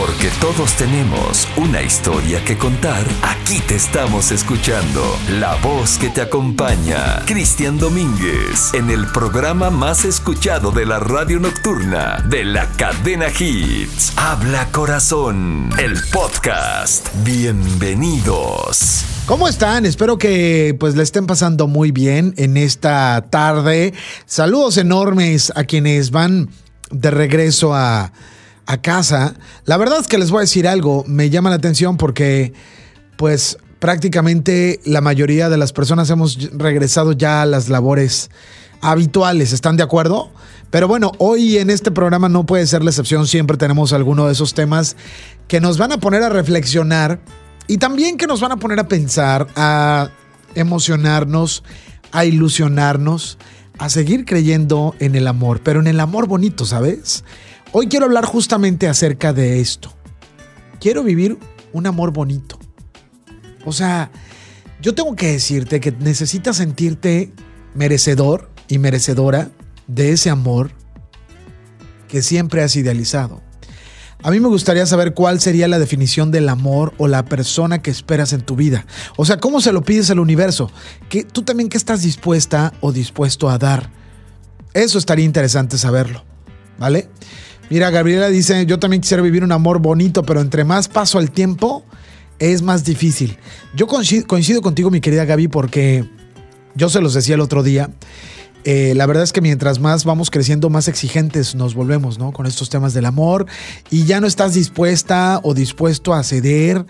Porque todos tenemos una historia que contar, aquí te estamos escuchando. La voz que te acompaña, Cristian Domínguez, en el programa más escuchado de la radio nocturna de la cadena Hits. Habla Corazón, el podcast. Bienvenidos. ¿Cómo están? Espero que pues le estén pasando muy bien en esta tarde. Saludos enormes a quienes van de regreso a, a casa. La verdad es que les voy a decir algo, me llama la atención porque pues prácticamente la mayoría de las personas hemos regresado ya a las labores habituales, ¿están de acuerdo? Pero bueno, hoy en este programa no puede ser la excepción, siempre tenemos alguno de esos temas que nos van a poner a reflexionar y también que nos van a poner a pensar, a emocionarnos, a ilusionarnos, a seguir creyendo en el amor, pero en el amor bonito, ¿sabes? Hoy quiero hablar justamente acerca de esto. Quiero vivir un amor bonito. O sea, yo tengo que decirte que necesitas sentirte merecedor y merecedora de ese amor que siempre has idealizado. A mí me gustaría saber cuál sería la definición del amor o la persona que esperas en tu vida. O sea, ¿cómo se lo pides al universo? ¿Qué, ¿Tú también qué estás dispuesta o dispuesto a dar? Eso estaría interesante saberlo, ¿vale? Mira, Gabriela dice, yo también quisiera vivir un amor bonito, pero entre más paso al tiempo, es más difícil. Yo coincido, coincido contigo, mi querida Gaby, porque yo se los decía el otro día. Eh, la verdad es que mientras más vamos creciendo, más exigentes nos volvemos, ¿no? Con estos temas del amor y ya no estás dispuesta o dispuesto a ceder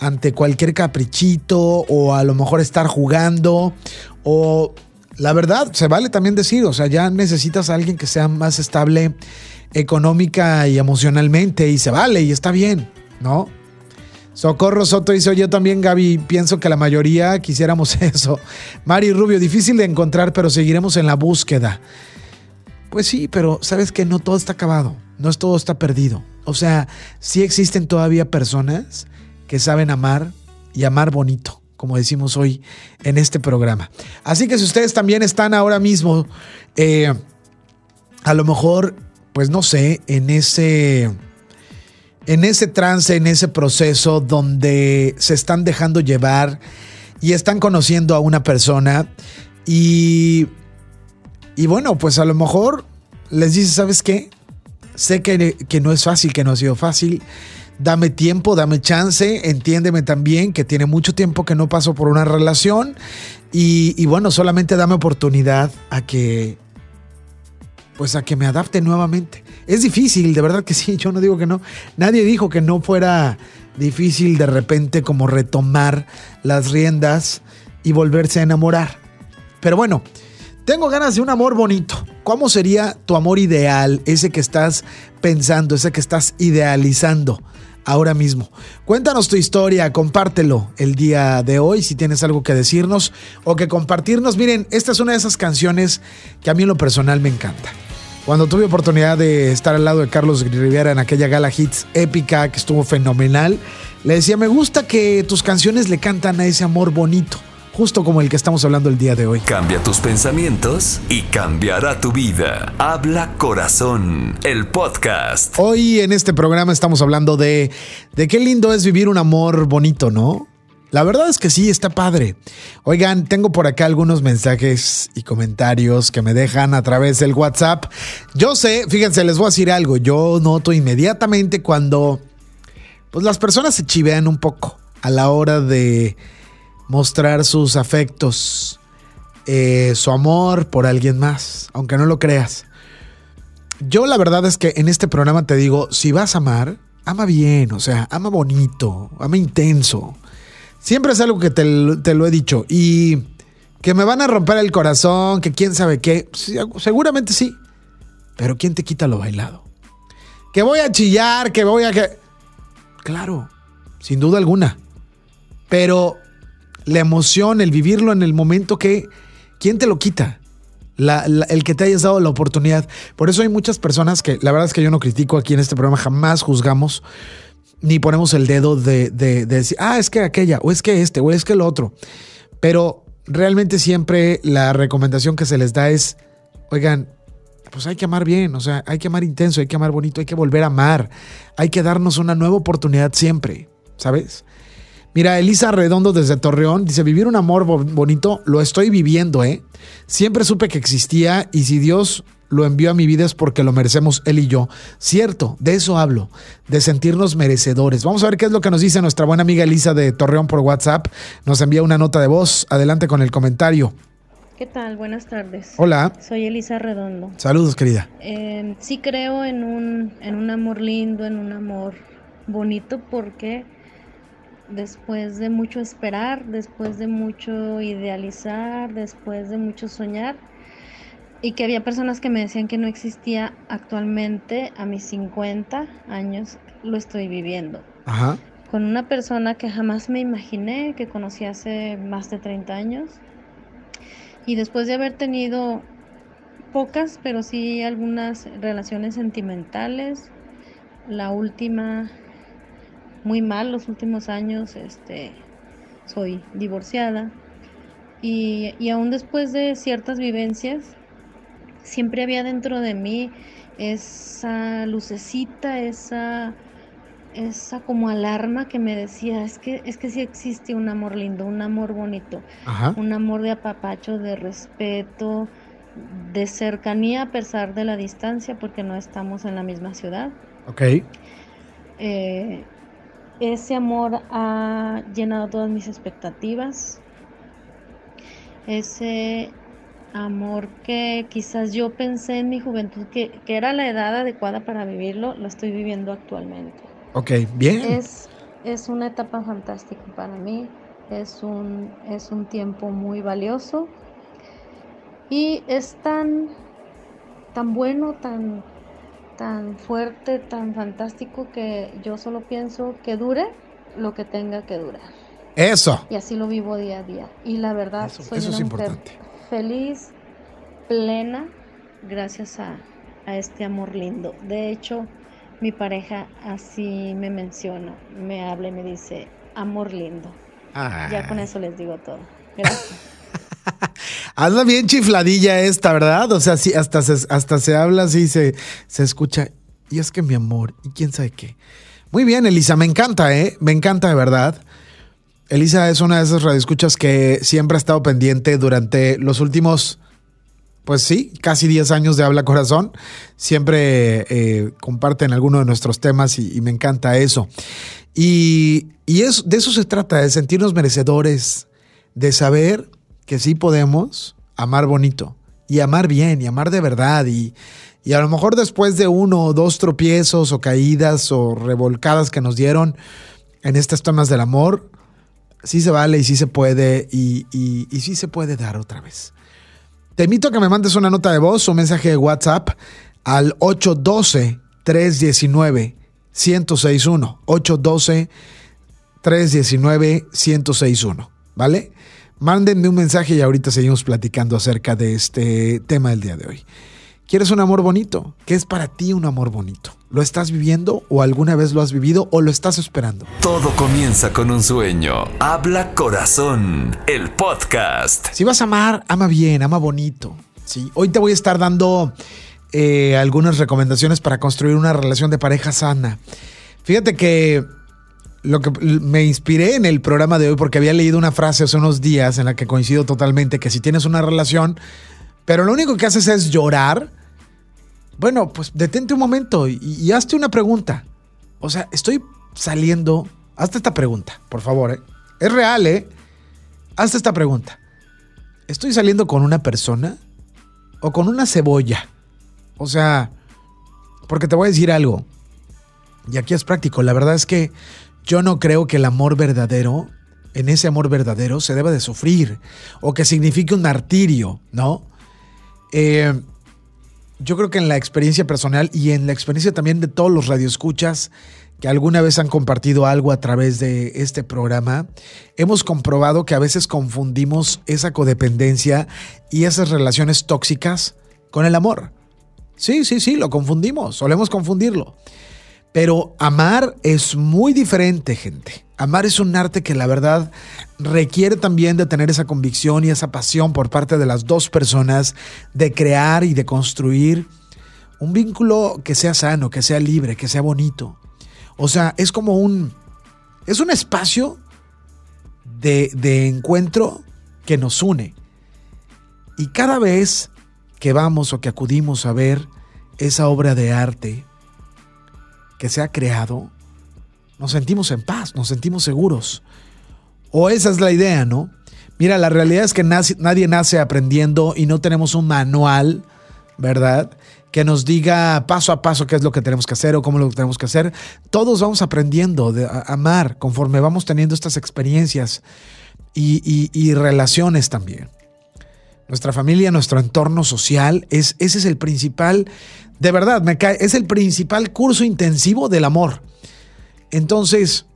ante cualquier caprichito o a lo mejor estar jugando o la verdad, se vale también decir, o sea, ya necesitas a alguien que sea más estable económica y emocionalmente y se vale y está bien, ¿no? Socorro Soto dice, yo también Gaby, pienso que la mayoría quisiéramos eso. Mari Rubio, difícil de encontrar, pero seguiremos en la búsqueda. Pues sí, pero sabes que no todo está acabado, no todo está perdido. O sea, sí existen todavía personas que saben amar y amar bonito, como decimos hoy en este programa. Así que si ustedes también están ahora mismo, eh, a lo mejor, pues no sé, en ese en ese trance, en ese proceso donde se están dejando llevar y están conociendo a una persona y, y bueno, pues a lo mejor les dice, ¿sabes qué? Sé que, que no es fácil, que no ha sido fácil. Dame tiempo, dame chance, entiéndeme también que tiene mucho tiempo que no paso por una relación y, y bueno, solamente dame oportunidad a que pues a que me adapte nuevamente. Es difícil, de verdad que sí, yo no digo que no. Nadie dijo que no fuera difícil de repente como retomar las riendas y volverse a enamorar. Pero bueno, tengo ganas de un amor bonito. ¿Cómo sería tu amor ideal? Ese que estás pensando, ese que estás idealizando ahora mismo. Cuéntanos tu historia, compártelo el día de hoy si tienes algo que decirnos o que compartirnos. Miren, esta es una de esas canciones que a mí en lo personal me encanta. Cuando tuve oportunidad de estar al lado de Carlos Rivera en aquella gala hits épica que estuvo fenomenal, le decía, me gusta que tus canciones le cantan a ese amor bonito, justo como el que estamos hablando el día de hoy. Cambia tus pensamientos y cambiará tu vida. Habla Corazón, el podcast. Hoy en este programa estamos hablando de, de qué lindo es vivir un amor bonito, ¿no? La verdad es que sí, está padre. Oigan, tengo por acá algunos mensajes y comentarios que me dejan a través del WhatsApp. Yo sé, fíjense, les voy a decir algo. Yo noto inmediatamente cuando pues las personas se chivean un poco a la hora de mostrar sus afectos, eh, su amor por alguien más, aunque no lo creas. Yo la verdad es que en este programa te digo, si vas a amar, ama bien, o sea, ama bonito, ama intenso. Siempre es algo que te, lo he dicho. Y que me van a romper el corazón, que quién sabe qué. Seguramente sí. Pero ¿quién te quita lo bailado? Que voy a chillar, que voy a... que Claro, sin duda alguna. Pero la emoción, el vivirlo en el momento que... ¿Quién te lo quita? El que te hayas dado la oportunidad. Por eso hay muchas personas que, la verdad es que yo no critico aquí en este programa, jamás juzgamos ni ponemos el dedo de, de, de, decir, ah, es que aquella, o es que este, o es que el otro. Pero realmente siempre la recomendación que se les da es, oigan, pues hay que amar bien, o sea, hay que amar intenso, hay que amar bonito, hay que volver a amar, hay que darnos una nueva oportunidad siempre, ¿sabes? Mira, Elisa Redondo desde Torreón dice, vivir un amor bonito lo estoy viviendo, ¿eh? Siempre supe que existía y si Dios lo envió a mi vida es porque lo merecemos él y yo. Cierto, de eso hablo, de sentirnos merecedores. Vamos a ver qué es lo que nos dice nuestra buena amiga Elisa de Torreón por WhatsApp. Nos envía una nota de voz. Adelante con el comentario. ¿Qué tal? Buenas tardes. Hola. Soy Elisa Redondo. Saludos, querida. Eh, sí creo en un, en un amor lindo, en un amor bonito, porque después de mucho esperar, después de mucho idealizar, después de mucho soñar, y que había personas que me decían que no existía actualmente, a mis 50 años lo estoy viviendo. Ajá. Con una persona que jamás me imaginé, que conocí hace más de 30 años y después de haber tenido pocas, pero sí algunas relaciones sentimentales, la última muy mal los últimos años, este soy divorciada y, y aún después de ciertas vivencias, siempre había dentro de mí esa lucecita, esa esa como alarma que me decía, es que, es que sí existe un amor lindo, un amor bonito, un amor de apapacho, de respeto, de cercanía a pesar de la distancia, porque no estamos en la misma ciudad. Ok. Eh, ese amor ha llenado todas mis expectativas. Ese amor que quizás yo pensé en mi juventud que, que era la edad adecuada para vivirlo, lo estoy viviendo actualmente. Ok, bien. Es, es una etapa fantástica para mí, es un, es un tiempo muy valioso y es tan, tan bueno, tan, tan fuerte, tan fantástico que yo solo pienso que dure lo que tenga que durar. Eso. Y así lo vivo día a día. Y la verdad, soy una mujer feliz, plena, gracias a, a este amor lindo. De hecho, mi pareja así me menciona, me habla y me dice, amor lindo. Ya con eso les digo todo. Gracias. Hazla bien chifladilla esta, ¿verdad? O sea, sí, hasta se, hasta se habla así, se, se escucha. Y es que mi amor, y quién sabe qué. Muy bien, Elisa, me encanta, ¿eh? Me encanta de verdad. Elisa es una de esas radioescuchas que siempre ha estado pendiente durante los últimos pues sí, casi 10 años de Habla Corazón. Siempre eh, comparten alguno de nuestros temas y, me encanta eso. Y, y de eso se trata, de sentirnos merecedores, de saber que sí podemos amar bonito y amar bien y amar de verdad. Y, y a lo mejor después de uno o dos tropiezos o caídas o revolcadas que nos dieron en estos temas del amor, sí se vale y sí se puede y, sí se puede dar otra vez. Te invito a que me mandes una nota de voz o mensaje de WhatsApp al 812-319-1061. 812-319-1061. ¿Vale? Mándenme un mensaje y ahorita seguimos platicando acerca de este tema del día de hoy. ¿Quieres un amor bonito? ¿Qué es para ti un amor bonito? ¿Lo estás viviendo o alguna vez lo has vivido o lo estás esperando? Todo comienza con un sueño. Habla corazón, el podcast. Si vas a amar, ama bien, ama bonito. ¿sí? Hoy te voy a estar dando eh, algunas recomendaciones para construir una relación de pareja sana. Fíjate que lo que me inspiré en el programa de hoy porque había leído una frase hace unos días en la que coincido totalmente que si tienes una relación pero lo único que haces es llorar, bueno, pues detente un momento y, hazte una pregunta. O sea, estoy saliendo, hazte esta pregunta, por favor, ¿eh? Es real, ¿eh? Hazte esta pregunta. ¿Estoy saliendo con una persona o con una cebolla? O sea, porque te voy a decir algo. Y aquí es práctico. La verdad es que yo no creo que el amor verdadero, en ese amor verdadero, se deba de sufrir o que signifique un martirio, ¿no? Eh, yo creo que en la experiencia personal y en la experiencia también de todos los radioescuchas que alguna vez han compartido algo a través de este programa, hemos comprobado que a veces confundimos esa codependencia y esas relaciones tóxicas con el amor. Sí, sí, sí, lo confundimos, solemos confundirlo. Pero amar es muy diferente, gente. Amar es un arte que la verdad requiere también de tener esa convicción y esa pasión por parte de las dos personas de crear y de construir un vínculo que sea sano, que sea libre, que sea bonito. O sea, es como un... Es un espacio de, de encuentro que nos une. Y cada vez que vamos o que acudimos a ver esa obra de arte que se ha creado, nos sentimos en paz, nos sentimos seguros. O esa es la idea, ¿no? Mira, la realidad es que nadie nace aprendiendo y no tenemos un manual, ¿verdad? Que nos diga paso a paso qué es lo que tenemos que hacer o cómo lo tenemos que hacer. Todos vamos aprendiendo a amar conforme vamos teniendo estas experiencias y, relaciones también. Nuestra familia, nuestro entorno social, es, ese es el principal, de verdad, me cae, es el principal curso intensivo del amor. Entonces,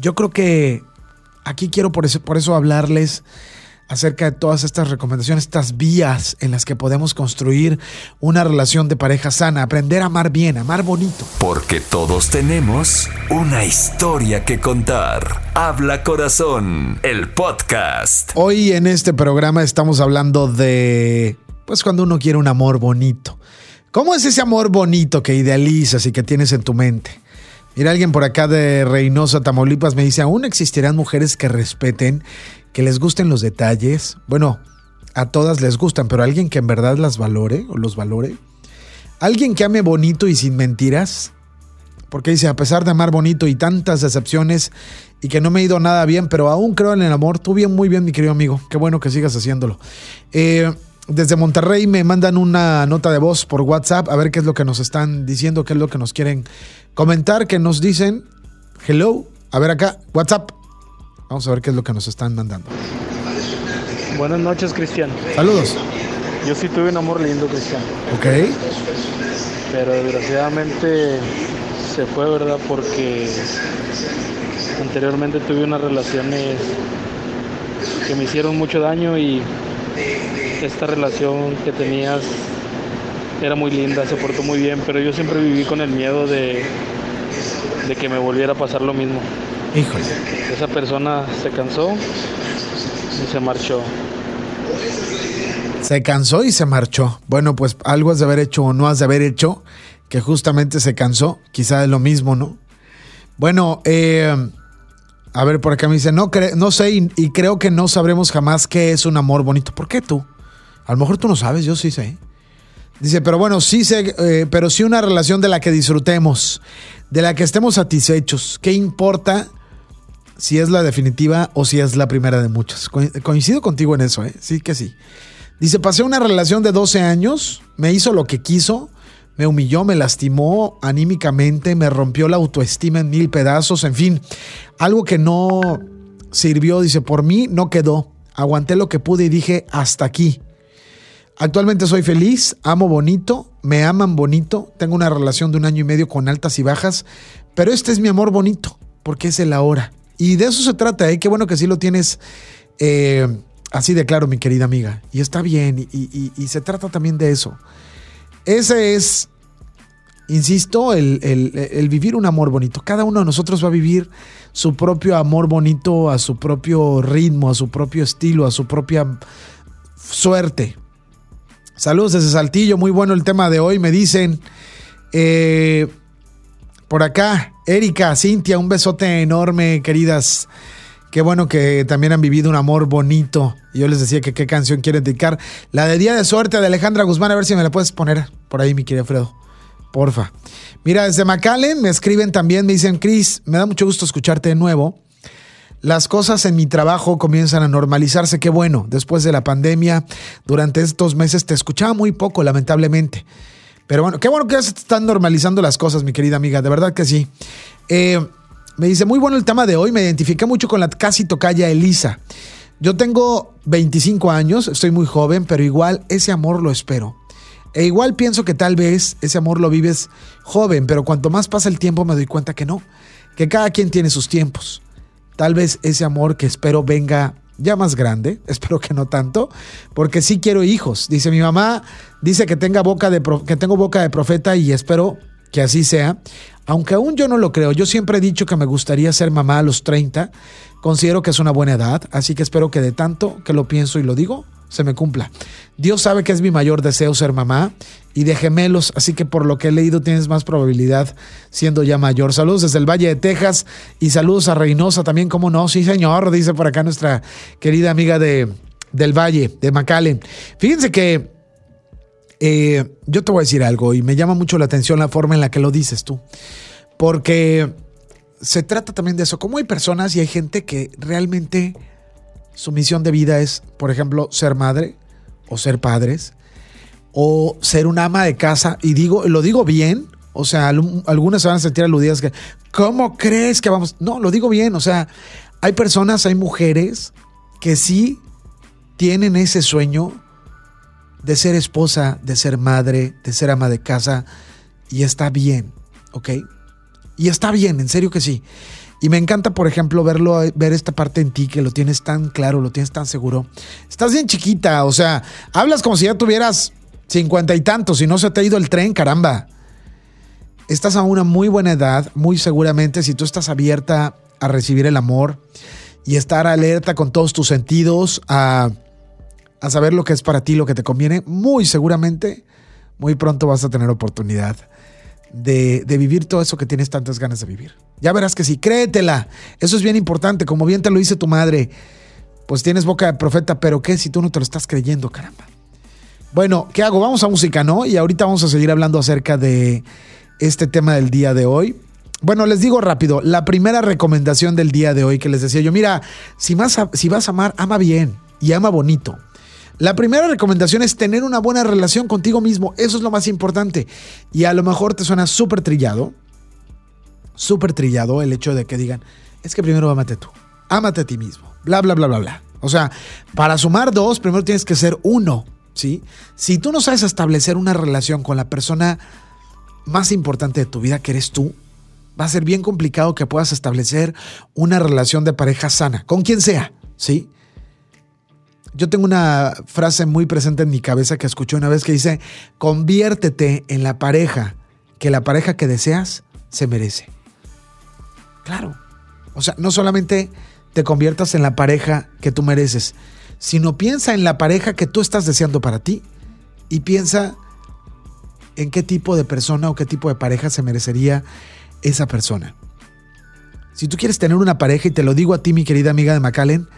yo creo que aquí quiero por eso, por eso hablarles acerca de todas estas recomendaciones, estas vías en las que podemos construir una relación de pareja sana, aprender a amar bien, amar bonito. Porque todos tenemos una historia que contar. Habla corazón, el podcast. Hoy en este programa estamos hablando de, pues cuando uno quiere un amor bonito. ¿Cómo es ese amor bonito que idealizas y que tienes en tu mente? Mira, alguien por acá de Reynosa, Tamaulipas, me dice, ¿aún existirán mujeres que respeten, que les gusten los detalles? Bueno, a todas les gustan, pero alguien que en verdad las valore o los valore. Alguien que ame bonito y sin mentiras. Porque dice, a pesar de amar bonito y tantas decepciones y que no me ha ido nada bien, pero aún creo en el amor, tú bien, muy bien, mi querido amigo. Qué bueno que sigas haciéndolo. Eh, desde Monterrey me mandan una nota de voz por WhatsApp a ver qué es lo que nos están diciendo, qué es lo que nos quieren comentar que nos dicen hello. A ver acá, WhatsApp. Vamos a ver qué es lo que nos están mandando. Buenas noches, Cristian. Saludos. Yo sí tuve un amor lindo, Cristian. Ok. Pero desgraciadamente se fue, ¿verdad? Porque anteriormente tuve unas relaciones que me hicieron mucho daño y esta relación que tenías era muy linda, se portó muy bien, pero yo siempre viví con el miedo de, de que me volviera a pasar lo mismo. Híjole. Esa persona se cansó y se marchó. Se cansó y se marchó. Bueno, pues algo has de haber hecho o no has de haber hecho, que justamente se cansó. Quizá es lo mismo, ¿no? Bueno, eh, a ver, por acá me dice, no, no sé y, y, creo que no sabremos jamás qué es un amor bonito. ¿Por qué tú? A lo mejor tú no sabes, yo sí sé. Dice, pero bueno, sí sé, eh, pero sí una relación de la que disfrutemos, de la que estemos satisfechos. ¿Qué importa si es la definitiva o si es la primera de muchas? coincido contigo en eso, ¿eh? Sí que sí. Dice, pasé una relación de 12 años, me hizo lo que quiso, me humilló, me lastimó anímicamente, me rompió la autoestima en mil pedazos, en fin, algo que no sirvió, dice, por mí no quedó. Aguanté lo que pude y dije, hasta aquí. Actualmente soy feliz, amo bonito, me aman bonito, tengo una relación de un año y medio con altas y bajas, pero este es mi amor bonito, porque es el ahora. Y de eso se trata, ¿eh? qué bueno que sí lo tienes eh, así de claro, mi querida amiga. Y está bien, y, se trata también de eso. Ese es, insisto, el, el vivir un amor bonito. Cada uno de nosotros va a vivir su propio amor bonito a su propio ritmo, a su propio estilo, a su propia suerte. Saludos desde Saltillo, muy bueno el tema de hoy, me dicen. Eh, por acá, Erika, Cintia, un besote enorme, queridas. Qué bueno que también han vivido un amor bonito. Yo les decía que qué canción quieren dedicar. La de Día de Suerte de Alejandra Guzmán, a ver si me la puedes poner por ahí, mi querido Fredo. Porfa. Mira, desde McAllen me escriben también, me dicen, Chris, me da mucho gusto escucharte de nuevo las cosas en mi trabajo comienzan a normalizarse. Qué bueno, después de la pandemia, durante estos meses te escuchaba muy poco, lamentablemente. Pero bueno, qué bueno que ya se están normalizando las cosas, mi querida amiga, de verdad que sí. Eh, me dice, muy bueno el tema de hoy, me identifiqué mucho con la casi tocaya Elisa. Yo tengo 25 años, estoy muy joven, pero igual ese amor lo espero. E igual pienso que tal vez ese amor lo vives joven, pero cuanto más pasa el tiempo me doy cuenta que no, que cada quien tiene sus tiempos. Tal vez ese amor que espero venga ya más grande, espero que no tanto, porque sí quiero hijos. Dice mi mamá, dice que, tenga boca de, que tengo boca de profeta y espero que así sea. Aunque aún yo no lo creo, yo siempre he dicho que me gustaría ser mamá a los 30. Considero que es una buena edad, así que espero que de tanto que lo pienso y lo digo, se me cumpla. Dios sabe que es mi mayor deseo ser mamá y de gemelos, así que por lo que he leído tienes más probabilidad siendo ya mayor. Saludos desde el Valle de Texas y saludos a Reynosa también, como no, sí señor, dice por acá nuestra querida amiga de, del Valle, de McAllen. Fíjense que eh, yo te voy a decir algo y me llama mucho la atención la forma en la que lo dices tú, porque se trata también de eso, como hay personas y hay gente que realmente su misión de vida es, por ejemplo, ser madre o ser padres o ser una ama de casa y digo, lo digo bien, o sea, algunas se van a sentir aludidas que, ¿cómo crees que vamos? No, lo digo bien, o sea, hay personas, hay mujeres que sí tienen ese sueño de ser esposa, de ser madre, de ser ama de casa, y está bien, ¿ok? Y está bien, en serio que sí. Y me encanta, por ejemplo, verlo, ver esta parte en ti que lo tienes tan claro, lo tienes tan seguro. Estás bien chiquita, o sea, hablas como si ya tuvieras cincuenta y tantos y no se te ha ido el tren, caramba. Estás a una muy buena edad, muy seguramente, si tú estás abierta a recibir el amor y estar alerta con todos tus sentidos a a saber lo que es para ti, lo que te conviene, muy seguramente, muy pronto vas a tener oportunidad de, vivir todo eso que tienes tantas ganas de vivir. Ya verás que sí, créetela. Eso es bien importante, como bien te lo dice tu madre. Pues tienes boca de profeta, pero ¿qué si tú no te lo estás creyendo, caramba? Bueno, ¿qué hago? Vamos a música, ¿no? Y ahorita vamos a seguir hablando acerca de este tema del día de hoy. Bueno, les digo rápido, la primera recomendación del día de hoy que les decía yo, mira, si vas a, si vas a amar, ama bien y ama bonito. La primera recomendación es tener una buena relación contigo mismo. Eso es lo más importante. Y a lo mejor te suena súper trillado, súper trillado el hecho de que digan, es que primero amate tú, ámate a ti mismo, bla, bla, bla, bla, bla. O sea, para sumar dos, primero tienes que ser uno, ¿sí? Si tú no sabes establecer una relación con la persona más importante de tu vida, que eres tú, va a ser bien complicado que puedas establecer una relación de pareja sana, con quien sea, ¿sí? Yo tengo una frase muy presente en mi cabeza que escuché una vez que dice, conviértete en la pareja que la pareja que deseas se merece. Claro. O sea, no solamente te conviertas en la pareja que tú mereces, sino piensa en la pareja que tú estás deseando para ti y piensa en qué tipo de persona o qué tipo de pareja se merecería esa persona. Si tú quieres tener una pareja, y te lo digo a ti, mi querida amiga de McAllen,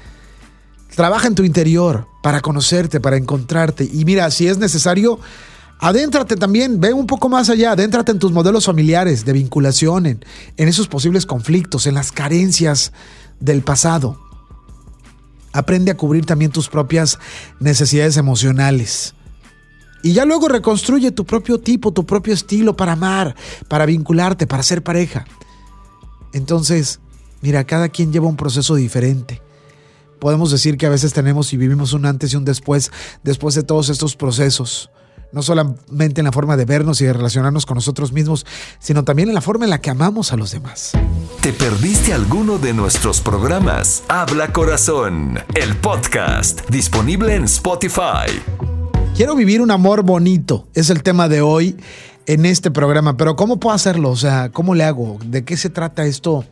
Trabaja en tu interior para conocerte, para encontrarte. Y mira, si es necesario, adéntrate también, ve un poco más allá, adéntrate en tus modelos familiares de vinculación, en, esos posibles conflictos, en las carencias del pasado. Aprende a cubrir también tus propias necesidades emocionales. Y ya luego reconstruye tu propio tipo, tu propio estilo para amar, para vincularte, para ser pareja. Entonces, mira, cada quien lleva un proceso diferente podemos decir que a veces tenemos y vivimos un antes y un después, después de todos estos procesos. No solamente en la forma de vernos y de relacionarnos con nosotros mismos, sino también en la forma en la que amamos a los demás. ¿Te perdiste alguno de nuestros programas? Habla Corazón, el podcast, disponible en Spotify. Quiero vivir un amor bonito, es el tema de hoy en este programa, pero ¿cómo puedo hacerlo? O sea, ¿cómo le hago? ¿De qué se trata esto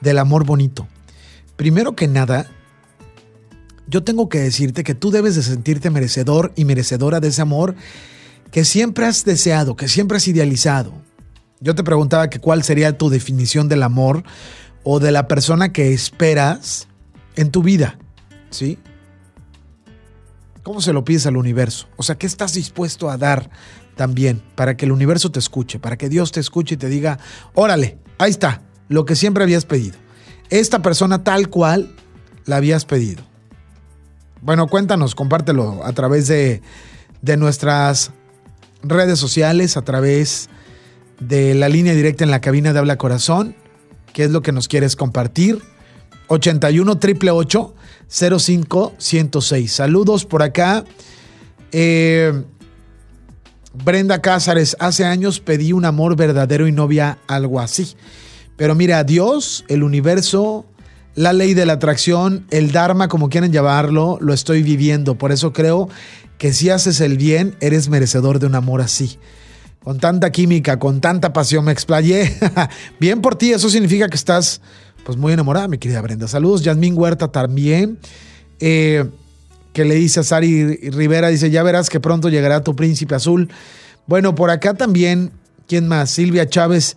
del amor bonito? Primero que nada, yo tengo que decirte que tú debes de sentirte merecedor y merecedora de ese amor que siempre has deseado, que siempre has idealizado. Yo te preguntaba cuál sería tu definición del amor o de la persona que esperas en tu vida, ¿sí? ¿Cómo se lo pides al universo? O sea, ¿qué estás dispuesto a dar también para que el universo te escuche, para que Dios te escuche y te diga, órale, ahí está, lo que siempre habías pedido. Esta persona tal cual la habías pedido. Bueno, cuéntanos, compártelo a través de, nuestras redes sociales, a través de la línea directa en la cabina de Habla Corazón. ¿Qué es lo que nos quieres compartir? 81 888 05 106. Saludos por acá. Eh, Brenda Cázares, hace años pedí un amor verdadero y novia algo así. Pero mira, Dios, el universo, la ley de la atracción, el Dharma, como quieran llamarlo, lo estoy viviendo. Por eso creo que si haces el bien, eres merecedor de un amor así. con tanta química, con tanta pasión me explayé. Bien por ti, eso significa que estás pues muy enamorada, mi querida Brenda. Saludos, Yasmín Huerta también. Eh, que le dice a Sari Rivera, dice, ya verás que pronto llegará tu príncipe azul. Bueno, por acá también, ¿quién más? Silvia Chávez.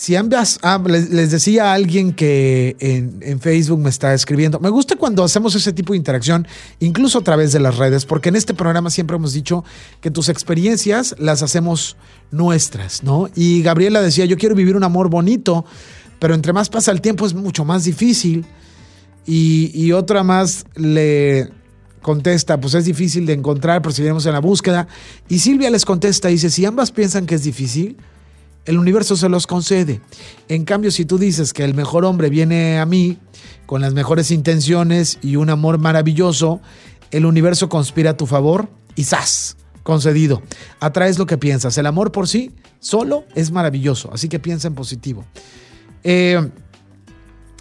Si ambas, les, decía a alguien que en, Facebook me está escribiendo, me gusta cuando hacemos ese tipo de interacción, incluso a través de las redes, porque en este programa siempre hemos dicho que tus experiencias las hacemos nuestras, ¿no? Y Gabriela decía, yo quiero vivir un amor bonito, pero entre más pasa el tiempo es mucho más difícil. Y, y otra más le, contesta, pues es difícil de encontrar, pero seguiremos en la búsqueda. Y Silvia les contesta, dice, si ambas piensan que es difícil, el universo se los concede. En cambio, si tú dices que el mejor hombre viene a mí con las mejores intenciones y un amor maravilloso, el universo conspira a tu favor y ¡zas! Concedido. Atraes lo que piensas. El amor por sí solo es maravilloso, así que piensa en positivo. Eh,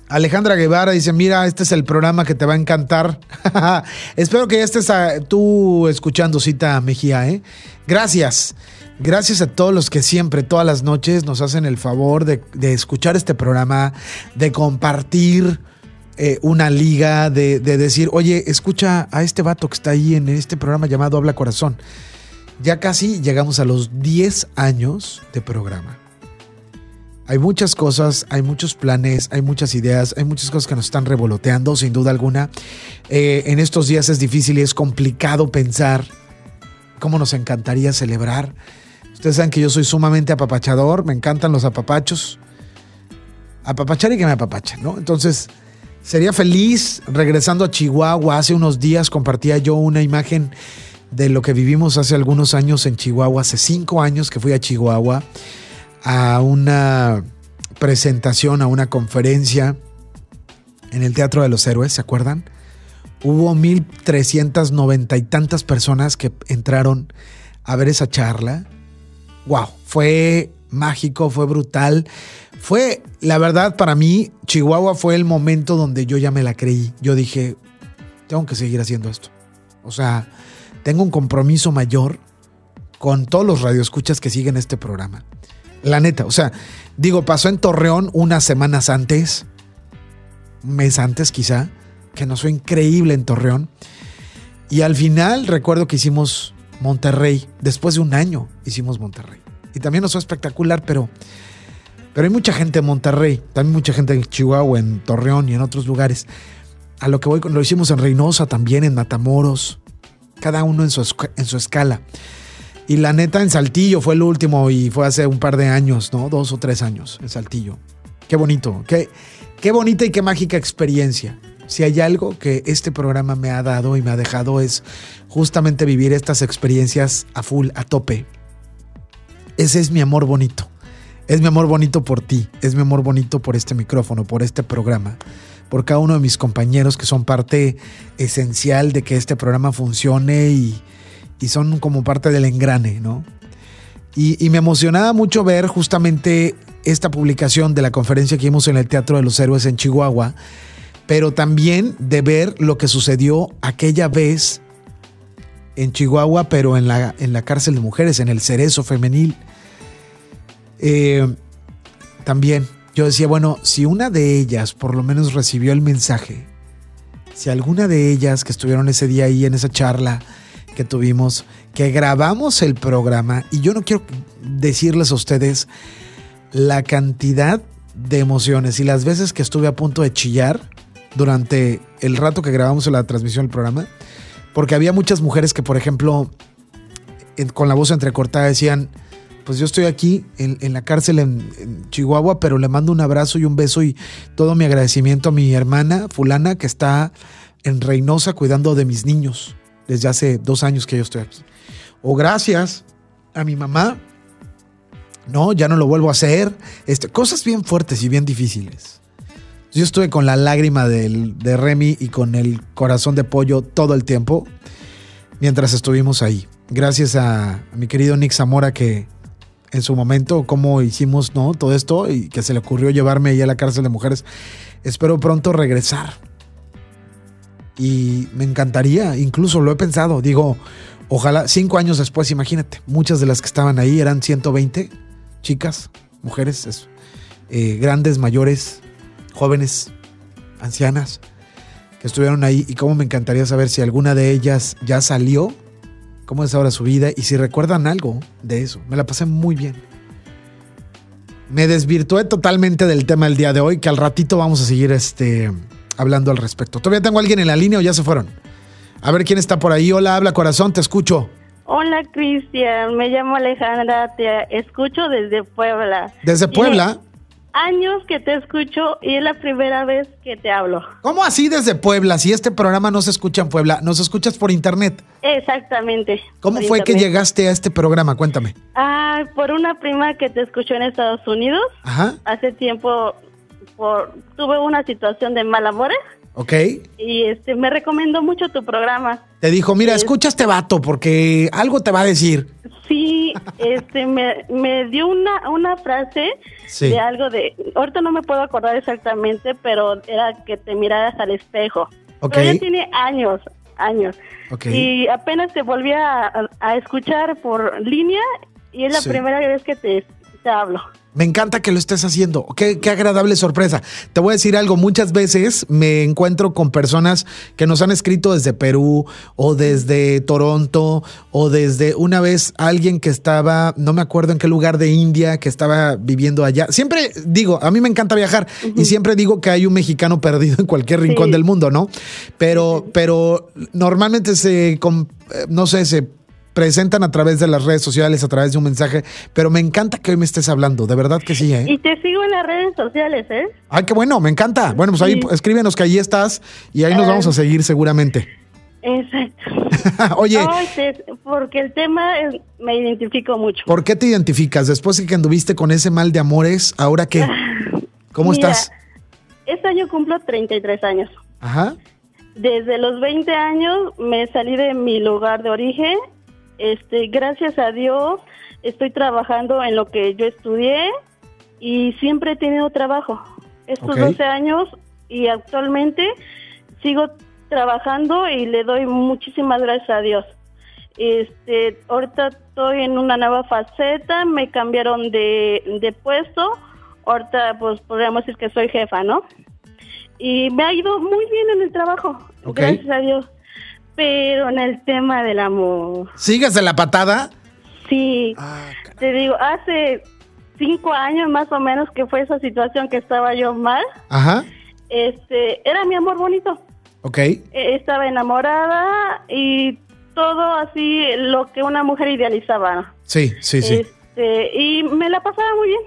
Alejandra Guevara dice, mira, este es el programa que te va a encantar. Espero que ya estés ah, tú escuchando Cita Mejía, ¿eh? Gracias. Gracias a todos los que siempre, todas las noches, nos hacen el favor de, escuchar este programa, de compartir eh, una liga, de, de, decir, oye, escucha a este vato que está ahí en este programa llamado Habla Corazón. Ya casi llegamos a los 10 años de programa. Hay muchas cosas, hay muchos planes, hay muchas ideas, hay muchas cosas que nos están revoloteando, sin duda alguna. Eh, en estos días es difícil y es complicado pensar cómo nos encantaría celebrar. Ustedes saben que yo soy sumamente apapachador, me encantan los apapachos. Apapachar y que me apapachen, ¿no? Entonces, sería feliz regresando a Chihuahua. Hace unos días compartía yo una imagen de lo que vivimos hace algunos años en Chihuahua, hace cinco años que fui a Chihuahua a una presentación, a una conferencia en el Teatro de los Héroes, ¿se acuerdan? Hubo 1.390 y tantas personas que entraron a ver esa charla. ¡Wow! Fue mágico, fue brutal. Fue, la verdad, para mí, Chihuahua fue el momento donde yo ya me la creí. Yo dije, tengo que seguir haciendo esto. O sea, tengo un compromiso mayor con todos los radioescuchas que siguen este programa. La neta, o sea, digo, pasó en Torreón unas semanas antes, un mes antes quizá, que nos fue increíble en Torreón. Y al final recuerdo que hicimos Monterrey, después de un año hicimos Monterrey. Y también nos fue espectacular, pero, pero hay mucha gente en Monterrey, también mucha gente en Chihuahua, en Torreón y en otros lugares. A lo que voy, lo hicimos en Reynosa también, en Matamoros, cada uno en su, en su escala. Y la neta, en Saltillo fue el último y fue hace un par de años, ¿no? Dos o tres años en Saltillo. Qué bonito, qué, qué bonita y qué mágica experiencia. Si hay algo que este programa me ha dado y me ha dejado es justamente vivir estas experiencias a full, a tope. Ese es mi amor bonito. Es mi amor bonito por ti, es mi amor bonito por este micrófono, por este programa, por cada uno de mis compañeros que son parte esencial de que este programa funcione y, y son como parte del engrane, ¿no? Y, me emocionaba mucho ver justamente esta publicación de la conferencia que vimos en el Teatro de los Héroes en Chihuahua, pero también de ver lo que sucedió aquella vez en Chihuahua, pero en la, en la cárcel de mujeres, en el cerezo femenil. Eh, también yo decía, bueno, si una de ellas por lo menos recibió el mensaje, si alguna de ellas que estuvieron ese día ahí en esa charla, que tuvimos, que grabamos el programa y yo no quiero decirles a ustedes la cantidad de emociones y las veces que estuve a punto de chillar durante el rato que grabamos la transmisión del programa, porque había muchas mujeres que, por ejemplo, con la voz entrecortada decían, pues yo estoy aquí en, la cárcel en, Chihuahua, pero le mando un abrazo y un beso y todo mi agradecimiento a mi hermana fulana que está en Reynosa cuidando de mis niños desde hace dos años que yo estoy aquí. O gracias a mi mamá, no, ya no lo vuelvo a hacer. Este, cosas bien fuertes y bien difíciles. Yo estuve con la lágrima de, Remy y con el corazón de pollo todo el tiempo mientras estuvimos ahí. Gracias a, mi querido Nick Zamora que en su momento, cómo hicimos ¿no? todo esto y que se le ocurrió llevarme ahí a la cárcel de mujeres. Espero pronto regresar y me encantaría, incluso lo he pensado, digo, Ojalá, cinco años después, imagínate, muchas de las que estaban ahí eran 120 chicas, mujeres, eh, grandes, mayores, jóvenes, ancianas, que estuvieron ahí. Y cómo me encantaría saber si alguna de ellas ya salió, cómo es ahora su vida y si recuerdan algo de eso. Me la pasé muy bien. Me desvirtué totalmente del tema del día de hoy, que al ratito vamos a seguir este, hablando al respecto. ¿Todavía tengo a alguien en la línea o ya se fueron? A ver quién está por ahí. Hola, habla corazón, te escucho. Hola Cristian, me llamo Alejandra, te escucho desde Puebla. ¿Desde Puebla? Años que te escucho y es la primera vez que te hablo. ¿Cómo así desde Puebla? Si este programa no se escucha en Puebla, ¿nos escuchas por internet? Exactamente. ¿Cómo fue que llegaste a este programa? Cuéntame. Ah, por una prima que te escuchó en Estados Unidos. Ajá. Hace tiempo por, tuve una situación de mal amores. Ok. Y este me recomendó mucho tu programa. Te dijo, mira, escucha este vato porque algo te va a decir. Este me, me dio una, una frase de algo de, ahorita no me puedo acordar exactamente, pero era que te miraras al espejo. Okay. Pero ya tiene años, años. Y apenas te volví a, escuchar por línea y es la primera vez que te, te hablo. Me encanta que lo estés haciendo. Qué, agradable sorpresa. Te voy a decir algo. Muchas veces me encuentro con personas que nos han escrito desde Perú o desde Toronto o desde una vez alguien que estaba, no me acuerdo en qué lugar de India, que estaba viviendo allá. Siempre digo, a mí me encanta viajar y siempre digo que hay un mexicano perdido en cualquier rincón del mundo, ¿no? Pero, pero normalmente se, eh, no sé, se presentan a través de las redes sociales, a través de un mensaje, pero me encanta que hoy me estés hablando, de verdad que sí, ¿eh? Y te sigo en las redes sociales, ¿eh? Ay, qué bueno, me encanta. Bueno, pues ahí escríbenos que ahí estás y ahí nos vamos a seguir seguramente. Exacto. Oye. porque el tema me identifico mucho. ¿Por qué te identificas? Después de que anduviste con ese mal de amores, ¿ahora qué? ¿Cómo estás? Este año cumplo 33 años. Ajá. Desde los 20 años me salí de mi lugar de origen este, gracias a Dios estoy trabajando en lo que yo estudié y siempre he tenido trabajo. Estos 12 años y actualmente sigo trabajando y le doy muchísimas gracias a Dios. Este, ahorita estoy en una nueva faceta, me cambiaron de, de puesto, ahorita pues podríamos decir que soy jefa, ¿no? Y me ha ido muy bien en el trabajo, gracias a Dios pero en el tema del amor. ¿Sigues de la patada? Sí. Ah, te digo, hace cinco años más o menos que fue esa situación que estaba yo mal. Ajá. Este, era mi amor bonito. Ok. E, estaba enamorada y todo así lo que una mujer idealizaba. Sí, sí, sí. Este, y me la pasaba muy bien.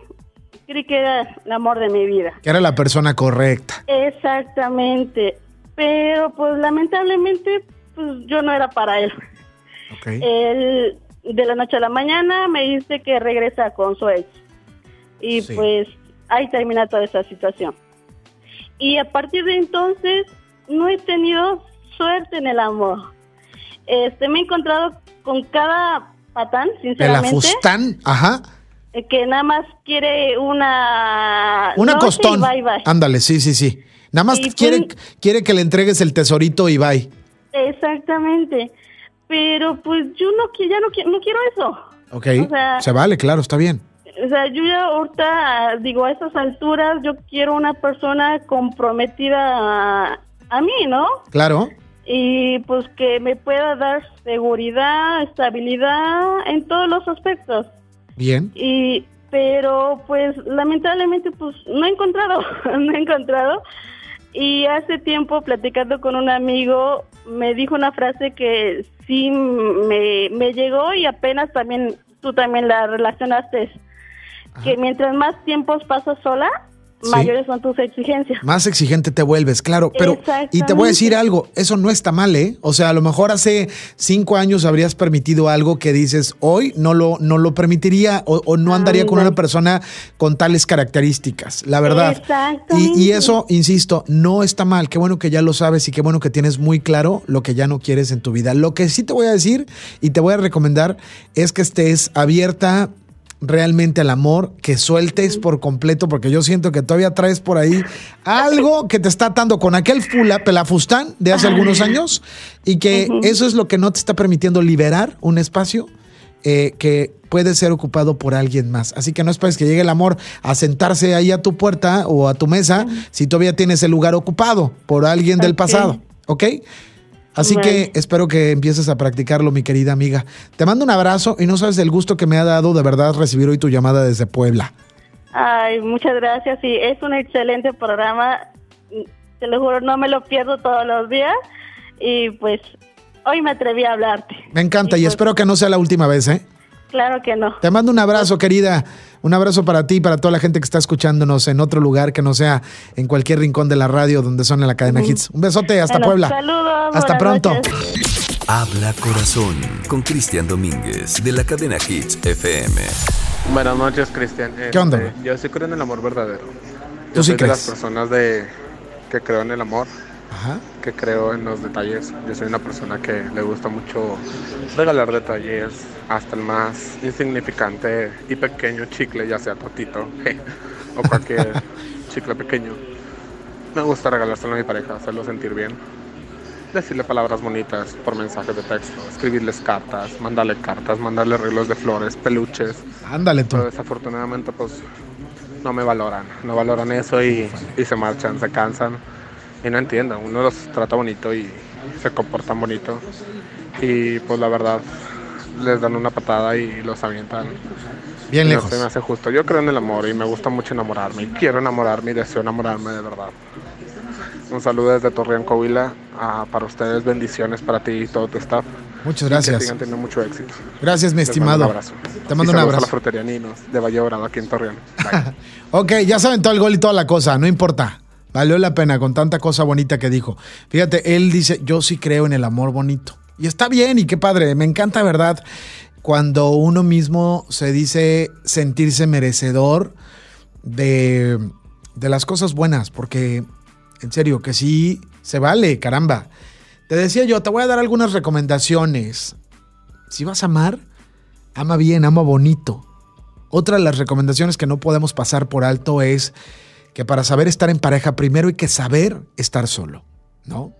Creí que era el amor de mi vida. Que era la persona correcta. Exactamente. Pero pues lamentablemente pues yo no era para él. Él de la noche a la mañana me dice que regresa con su ex. Y pues ahí termina toda esa situación. Y a partir de entonces no he tenido suerte en el amor. Este me he encontrado con cada patán, sinceramente. El fustán, ajá. Eh, que nada más quiere una una costón. Ándale, sí, sí, sí. Nada más quiere, quiere que le entregues el tesorito y bye. Exactamente. Pero pues yo no, ya no, no quiero eso. Ok, se vale, claro, está bien. O sea, yo ya ahorita, digo, a estas alturas, yo quiero una persona comprometida a, mí, ¿no? Claro. Y pues que me pueda dar seguridad, estabilidad en todos los aspectos. Bien. Y, pero pues lamentablemente pues no he encontrado, no he encontrado. Y hace tiempo platicando con un amigo, me dijo una frase que sí me, me llegó y apenas también tú también la relacionaste, que mientras más tiempos pasas sola, mayores son tus exigencias. Más exigente te vuelves, claro. Pero, y te voy a decir algo, eso no está mal, ¿eh? O sea, a lo mejor hace cinco años habrías permitido algo que dices, hoy no lo, no lo permitiría o, no andaría con una persona con tales características, la verdad. Y, y, eso, insisto, no está mal. Qué bueno que ya lo sabes y qué bueno que tienes muy claro lo que ya no quieres en tu vida. Lo que sí te voy a decir y te voy a recomendar es que estés abierta realmente al amor, que sueltes por completo, porque yo siento que todavía traes por ahí algo que te está atando con aquel fula, pelafustán de hace algunos años y que eso es lo que no te está permitiendo liberar un espacio eh, que puede ser ocupado por alguien más. Así que no esperes que llegue el amor a sentarse ahí a tu puerta o a tu mesa si todavía tienes el lugar ocupado por alguien del pasado. ¿Ok? Así que espero que empieces a practicarlo, mi querida amiga. Te mando un abrazo y no sabes el gusto que me ha dado de verdad recibir hoy tu llamada desde Puebla. Ay, muchas gracias. Sí, es un excelente programa. Te lo juro, no me lo pierdo todos los días. Y pues hoy me atreví a hablarte. Me encanta y, pues espero que no sea la última vez, ¿eh? Claro que no. Te mando un abrazo, querida. Un abrazo para ti y para toda la gente que está escuchándonos en otro lugar que no sea en cualquier rincón de la radio donde son en la cadena Hits. Un besote, hasta Puebla. Saludos. Hasta pronto. Habla Corazón con Cristian Domínguez de la cadena Hits FM. Buenas noches, Cristian. ¿Qué onda? Este, yo sí creo en el amor verdadero. Yo sí soy de crees. las personas de que creo en el amor, Ajá. que creo en los detalles. Yo soy una persona que le gusta mucho regalar detalles, hasta el más insignificante y pequeño chicle, ya sea totito o cualquier chicle pequeño. Me gusta regalárselo a mi pareja, hacerlo sentir bien. Decirle palabras bonitas por mensajes de texto, escribirles cartas, mandarle cartas, mandarle arreglos de flores, peluches. Ándale tú. Pero desafortunadamente pues no me valoran, no valoran eso y, y se marchan, se cansan y no entienden. Uno los trata bonito y se comportan bonito y pues la verdad les dan una patada y los avientan. Bien lejos. No se me hace justo. Yo creo en el amor y me gusta mucho enamorarme y quiero enamorarme y deseo enamorarme de verdad. Un saludo desde Torreón, Coahuila. Ah, para ustedes, bendiciones para ti y todo tu staff. Muchas Y Que gracias. sigan teniendo mucho éxito. Gracias, mi Les mando estimado. Un abrazo. Te mando Y un saludos a abrazo. la frutería Ninos de Valle Dorado aquí en Torreón. Ok, ya saben todo el gol y toda la cosa, no importa. Valió la pena con tanta cosa bonita que dijo. Fíjate, él dice, yo sí creo en el amor bonito. Y está bien y qué padre, me encanta, ¿verdad? Cuando uno mismo se dice sentirse merecedor de, de las cosas buenas, porque en serio, que sí se vale, caramba. Te decía yo, te voy a dar algunas recomendaciones. Si vas a amar, ama bien, ama bonito. Otra de las recomendaciones que no podemos pasar por alto es que para saber estar en pareja, primero hay que saber estar solo, ¿no?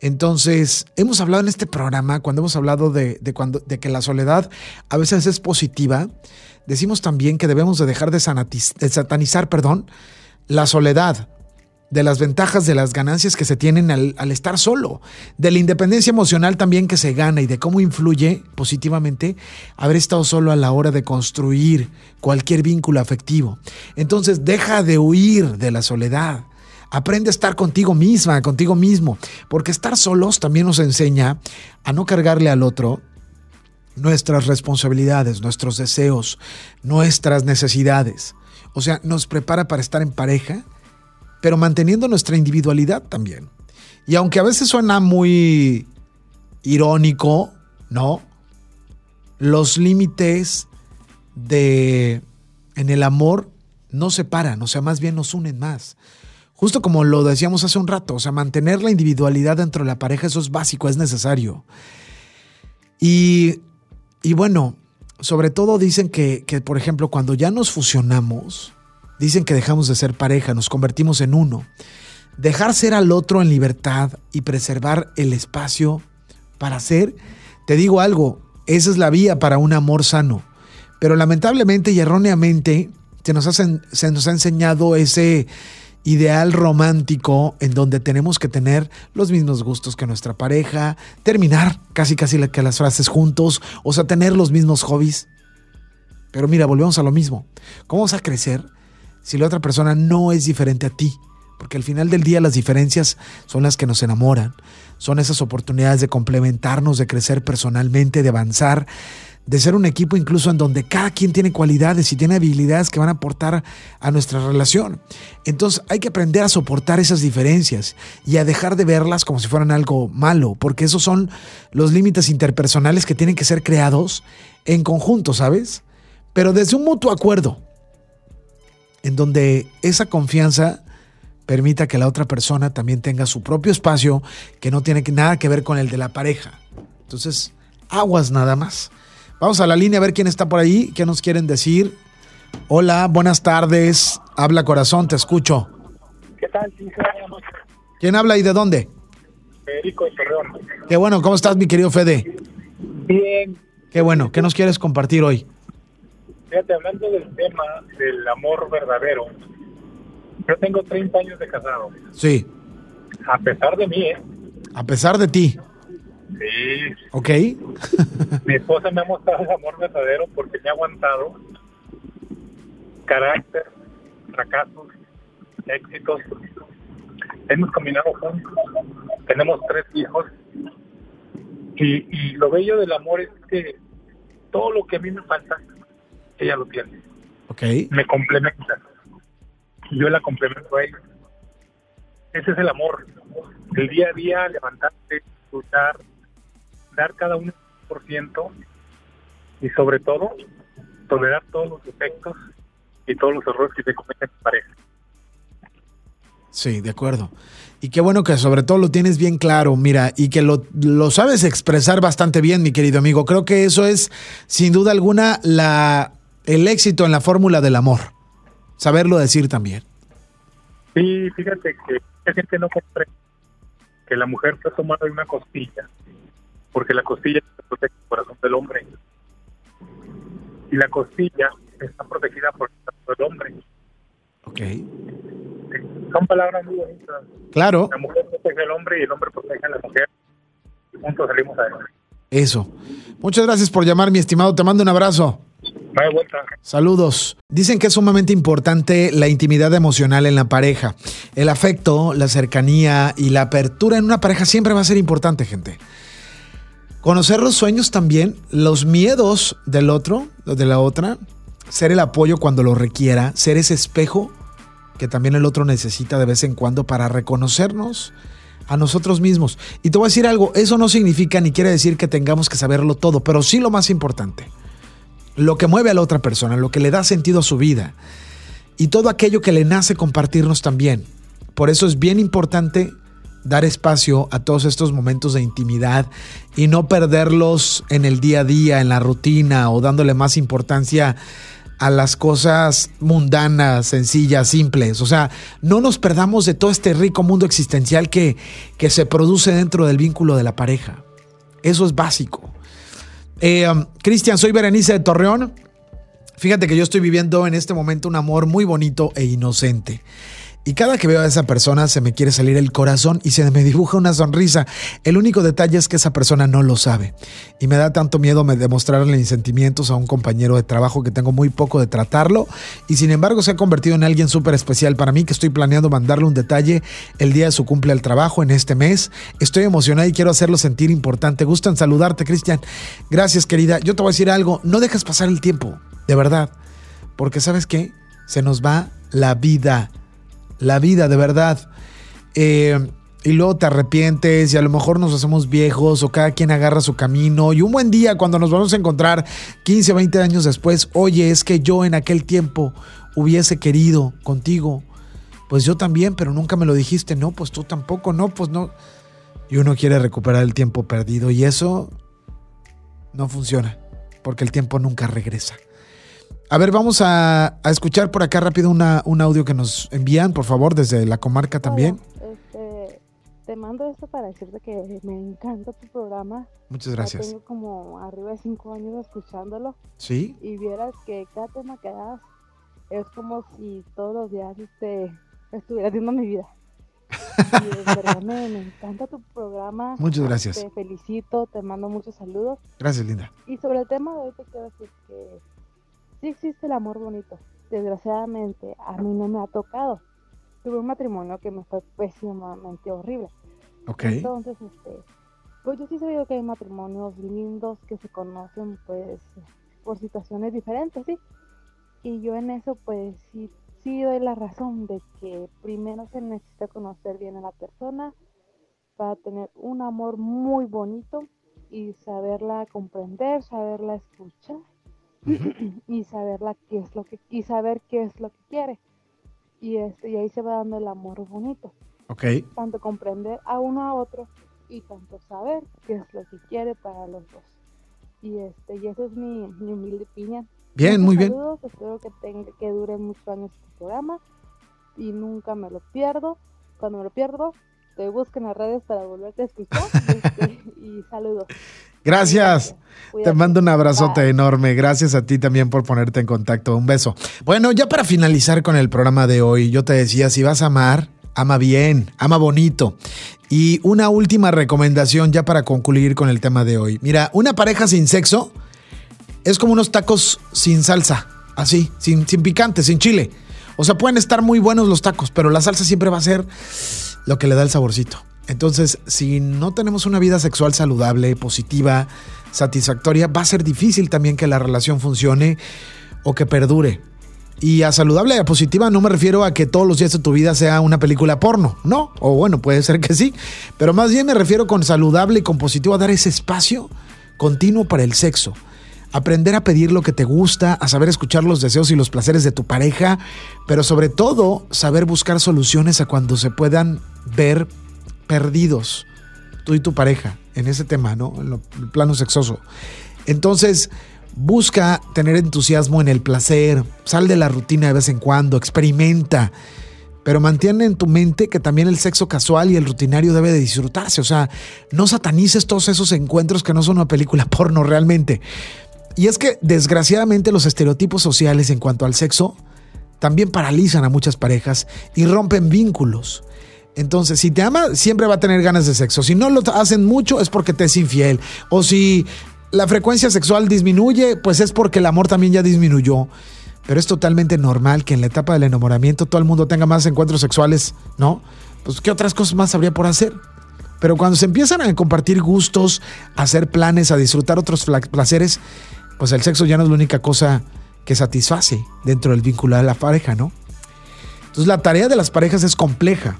Entonces, hemos hablado en este programa, cuando hemos hablado de, de cuando, que la soledad a veces es positiva, decimos también que debemos de dejar de, de satanizar perdón, la soledad, de las ventajas, de las ganancias que se tienen al, estar solo, de la independencia emocional también que se gana y de cómo influye positivamente haber estado solo a la hora de construir cualquier vínculo afectivo. Entonces deja de huir de la soledad. Aprende a estar contigo misma, contigo mismo, porque estar solos también nos enseña a no cargarle al otro nuestras responsabilidades, nuestros deseos, nuestras necesidades. O sea, nos prepara para estar en pareja, pero manteniendo nuestra individualidad también. Y aunque a veces suena muy irónico, ¿no? Los límites de en el amor no separan, o sea, más bien nos unen más. Justo como lo decíamos hace un rato, o sea, mantener la individualidad dentro de la pareja, eso es básico, es necesario. Y, y bueno, sobre todo dicen que, que, por ejemplo, cuando ya nos fusionamos, dicen que dejamos de ser pareja, nos convertimos en uno. Dejar ser al otro en libertad y preservar el espacio para ser, te digo algo, esa es la vía para un amor sano. Pero lamentablemente y erróneamente se nos, ha enseñado ese ideal romántico en donde tenemos que tener los mismos gustos que nuestra pareja, terminar casi casi que las frases juntos, o sea, tener los mismos hobbies. Pero mira, volvemos a lo mismo. ¿Cómo vas a crecer si la otra persona no es diferente a ti? Porque al final del día las diferencias son las que nos enamoran, son esas oportunidades de complementarnos, de crecer personalmente, de avanzar, de ser un equipo incluso en donde cada quien tiene cualidades y tiene habilidades que van a aportar a nuestra relación. Entonces hay que aprender a soportar esas diferencias y a dejar de verlas como si fueran algo malo, porque esos son los límites interpersonales que tienen que ser creados en conjunto, ¿sabes? Pero desde un mutuo acuerdo, en donde esa confianza permita que la otra persona también tenga su propio espacio que no tiene nada que ver con el de la pareja. Entonces, aguas nada más. Vamos a la línea a ver quién está por ahí, qué nos quieren decir. Hola, buenas tardes. Habla corazón, te escucho. ¿Qué tal? ¿Quién habla y de dónde? Federico de Torreón. Qué bueno, ¿cómo estás, mi querido Fede? Bien. Qué bueno, ¿qué nos quieres compartir hoy? Fíjate, hablando del tema del amor verdadero, yo tengo 30 años de casado. Sí. A pesar de mí, ¿eh? A pesar de ti. Sí. Ok. Mi esposa me ha mostrado el amor verdadero porque me ha aguantado carácter, fracasos, éxitos. Hemos caminado juntos, tenemos tres hijos y, y lo bello del amor es que todo lo que a mí me falta, ella lo tiene. Ok. Me complementa. Yo la complemento a ella. Ese es el amor. El día a día, levantarte, luchar, dar cada uno por ciento y sobre todo tolerar todos los defectos y todos los errores que se cometen en pareja. Sí, de acuerdo. Y qué bueno que sobre todo lo tienes bien claro, mira, y que lo, lo, sabes expresar bastante bien, mi querido amigo. Creo que eso es, sin duda alguna, la, el éxito en la fórmula del amor. Saberlo decir también. Sí, fíjate que la gente no comprende que la mujer fue tomada de una costilla, porque la costilla protege el corazón del hombre. Y la costilla está protegida por el corazón del hombre. Ok. Son palabras muy bonitas. Claro. La mujer protege al hombre y el hombre protege a la mujer. Y juntos salimos adelante. Eso. Muchas gracias por llamar, mi estimado. Te mando un abrazo. Saludos. Dicen que es sumamente importante la intimidad emocional en la pareja. El afecto, la cercanía y la apertura en una pareja siempre va a ser importante, gente. Conocer los sueños también, los miedos del otro, de la otra, ser el apoyo cuando lo requiera, ser ese espejo que también el otro necesita de vez en cuando para reconocernos a nosotros mismos. Y te voy a decir algo, eso no significa ni quiere decir que tengamos que saberlo todo, pero sí lo más importante, lo que mueve a la otra persona, lo que le da sentido a su vida y todo aquello que le nace compartirnos también. Por eso es bien importante dar espacio a todos estos momentos de intimidad y no perderlos en el día a día, en la rutina o dándole más importancia a las cosas mundanas, sencillas, simples. O sea, no nos perdamos de todo este rico mundo existencial que, que se produce dentro del vínculo de la pareja. Eso es básico. Eh, um, Cristian, soy Berenice de Torreón. Fíjate que yo estoy viviendo en este momento un amor muy bonito e inocente. Y cada que veo a esa persona se me quiere salir el corazón y se me dibuja una sonrisa. El único detalle es que esa persona no lo sabe. Y me da tanto miedo demostrarle mis sentimientos a un compañero de trabajo que tengo muy poco de tratarlo. Y sin embargo se ha convertido en alguien súper especial para mí que estoy planeando mandarle un detalle el día de su cumple al trabajo en este mes. Estoy emocionada y quiero hacerlo sentir importante. Gusto en saludarte, Cristian. Gracias, querida. Yo te voy a decir algo. No dejes pasar el tiempo. De verdad. Porque sabes qué? Se nos va la vida la vida, de verdad. Eh, y luego te arrepientes y a lo mejor nos hacemos viejos o cada quien agarra su camino. Y un buen día cuando nos vamos a encontrar 15 o 20 años después, oye, es que yo en aquel tiempo hubiese querido contigo. Pues yo también, pero nunca me lo dijiste. No, pues tú tampoco, no, pues no. Y uno quiere recuperar el tiempo perdido y eso no funciona, porque el tiempo nunca regresa. A ver, vamos a, a escuchar por acá rápido una, un audio que nos envían, por favor, desde la comarca también. Hola, este, te mando esto para decirte que me encanta tu programa. Muchas gracias. Ya tengo como arriba de cinco años escuchándolo. Sí. Y vieras que cada tema que das es como si todos los días este, estuviera haciendo mi vida. Y de verdad me, me encanta tu programa. Muchas gracias. Te felicito, te mando muchos saludos. Gracias, Linda. Y sobre el tema de hoy te quiero decir que sí existe el amor bonito. Desgraciadamente a mí no me ha tocado. Tuve un matrimonio que me fue pésimamente horrible. Ok. Entonces, este, pues yo sí sabido que hay matrimonios lindos que se conocen pues por situaciones diferentes, ¿sí? Y yo en eso pues sí, sí doy la razón de que primero se necesita conocer bien a la persona para tener un amor muy bonito y saberla comprender, saberla escuchar y saberla qué es lo que y saber qué es lo que quiere y este y ahí se va dando el amor bonito Ok. tanto comprender a uno a otro y tanto saber qué es lo que quiere para los dos Y este, y esa es mi, mi humilde opinión. Bien, muy bien. Espero que tenga, que dure muchos años este programa y nunca me lo pierdo. Cuando me lo pierdo, te busco en las redes para volverte a escuchar este, y saludos. Gracias. Te mando un abrazote Bye. enorme. Gracias a ti también por ponerte en contacto. Un beso. Bueno, ya para finalizar con el programa de hoy, yo te decía, si vas a amar, ama bien, ama bonito. Y una última recomendación ya para concluir con el tema de hoy. Mira, una pareja sin sexo es como unos tacos sin salsa, así, sin, sin picante, sin chile. O sea, pueden estar muy buenos los tacos, pero la salsa siempre va a ser lo que le da el saborcito. Entonces, si no tenemos una vida sexual saludable, positiva, satisfactoria, va a ser difícil también que la relación funcione o que perdure. Y a saludable y a positiva no me refiero a que todos los días de tu vida sea una película porno, no, o bueno, puede ser que sí, pero más bien me refiero con saludable y con positivo a dar ese espacio continuo para el sexo. Aprender a pedir lo que te gusta, a saber escuchar los deseos y los placeres de tu pareja, pero sobre todo saber buscar soluciones a cuando se puedan ver perdidos tú y tu pareja en ese tema, ¿no? En el plano sexoso. Entonces, busca tener entusiasmo en el placer, sal de la rutina de vez en cuando, experimenta, pero mantiene en tu mente que también el sexo casual y el rutinario debe de disfrutarse, o sea, no satanices todos esos encuentros que no son una película porno realmente. Y es que desgraciadamente los estereotipos sociales en cuanto al sexo también paralizan a muchas parejas y rompen vínculos. Entonces, si te ama, siempre va a tener ganas de sexo. Si no lo hacen mucho, es porque te es infiel. O si la frecuencia sexual disminuye, pues es porque el amor también ya disminuyó. Pero es totalmente normal que en la etapa del enamoramiento todo el mundo tenga más encuentros sexuales, ¿no? Pues, ¿qué otras cosas más habría por hacer? Pero cuando se empiezan a compartir gustos, a hacer planes, a disfrutar otros placeres, pues el sexo ya no es la única cosa que satisface dentro del vínculo de la pareja, ¿no? Entonces la tarea de las parejas es compleja.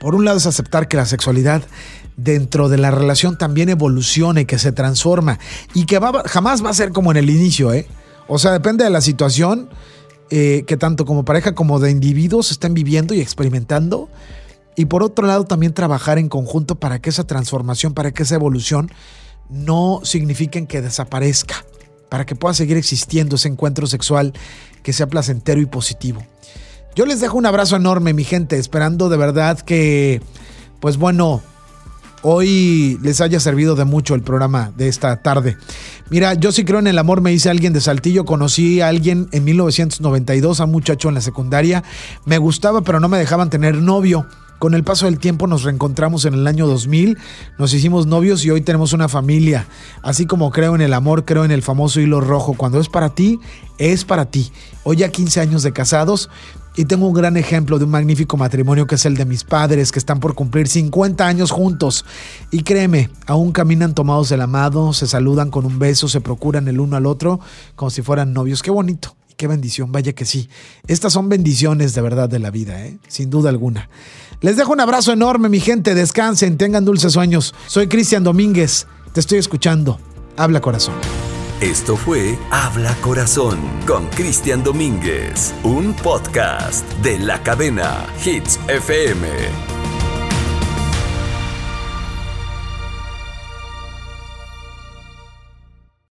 Por un lado es aceptar que la sexualidad dentro de la relación también evoluciona y que se transforma y que jamás va a ser como en el inicio, ¿eh? O sea, depende de la situación eh, que tanto como pareja como de individuos estén viviendo y experimentando. Y por otro lado también trabajar en conjunto para que esa transformación, para que esa evolución no signifiquen que desaparezca, para que pueda seguir existiendo ese encuentro sexual que sea placentero y positivo. Yo les dejo un abrazo enorme, mi gente, esperando de verdad que, pues bueno, hoy les haya servido de mucho el programa de esta tarde. Mira, yo sí creo en el amor, me dice alguien de Saltillo, conocí a alguien en 1992, a un muchacho en la secundaria, me gustaba pero no me dejaban tener novio. Con el paso del tiempo nos reencontramos en el año 2000, nos hicimos novios y hoy tenemos una familia. Así como creo en el amor, creo en el famoso hilo rojo. Cuando es para ti, es para ti. Hoy ya 15 años de casados y tengo un gran ejemplo de un magnífico matrimonio que es el de mis padres, que están por cumplir 50 años juntos. Y créeme, aún caminan tomados de la mano, se saludan con un beso, se procuran el uno al otro como si fueran novios. Qué bonito. Qué bendición, vaya que sí. Estas son bendiciones de verdad de la vida, ¿eh? sin duda alguna. Les dejo un abrazo enorme, mi gente. Descansen, tengan dulces sueños. Soy Cristian Domínguez. Te estoy escuchando. Habla corazón. Esto fue Habla Corazón con Cristian Domínguez, un podcast de la cadena Hits FM.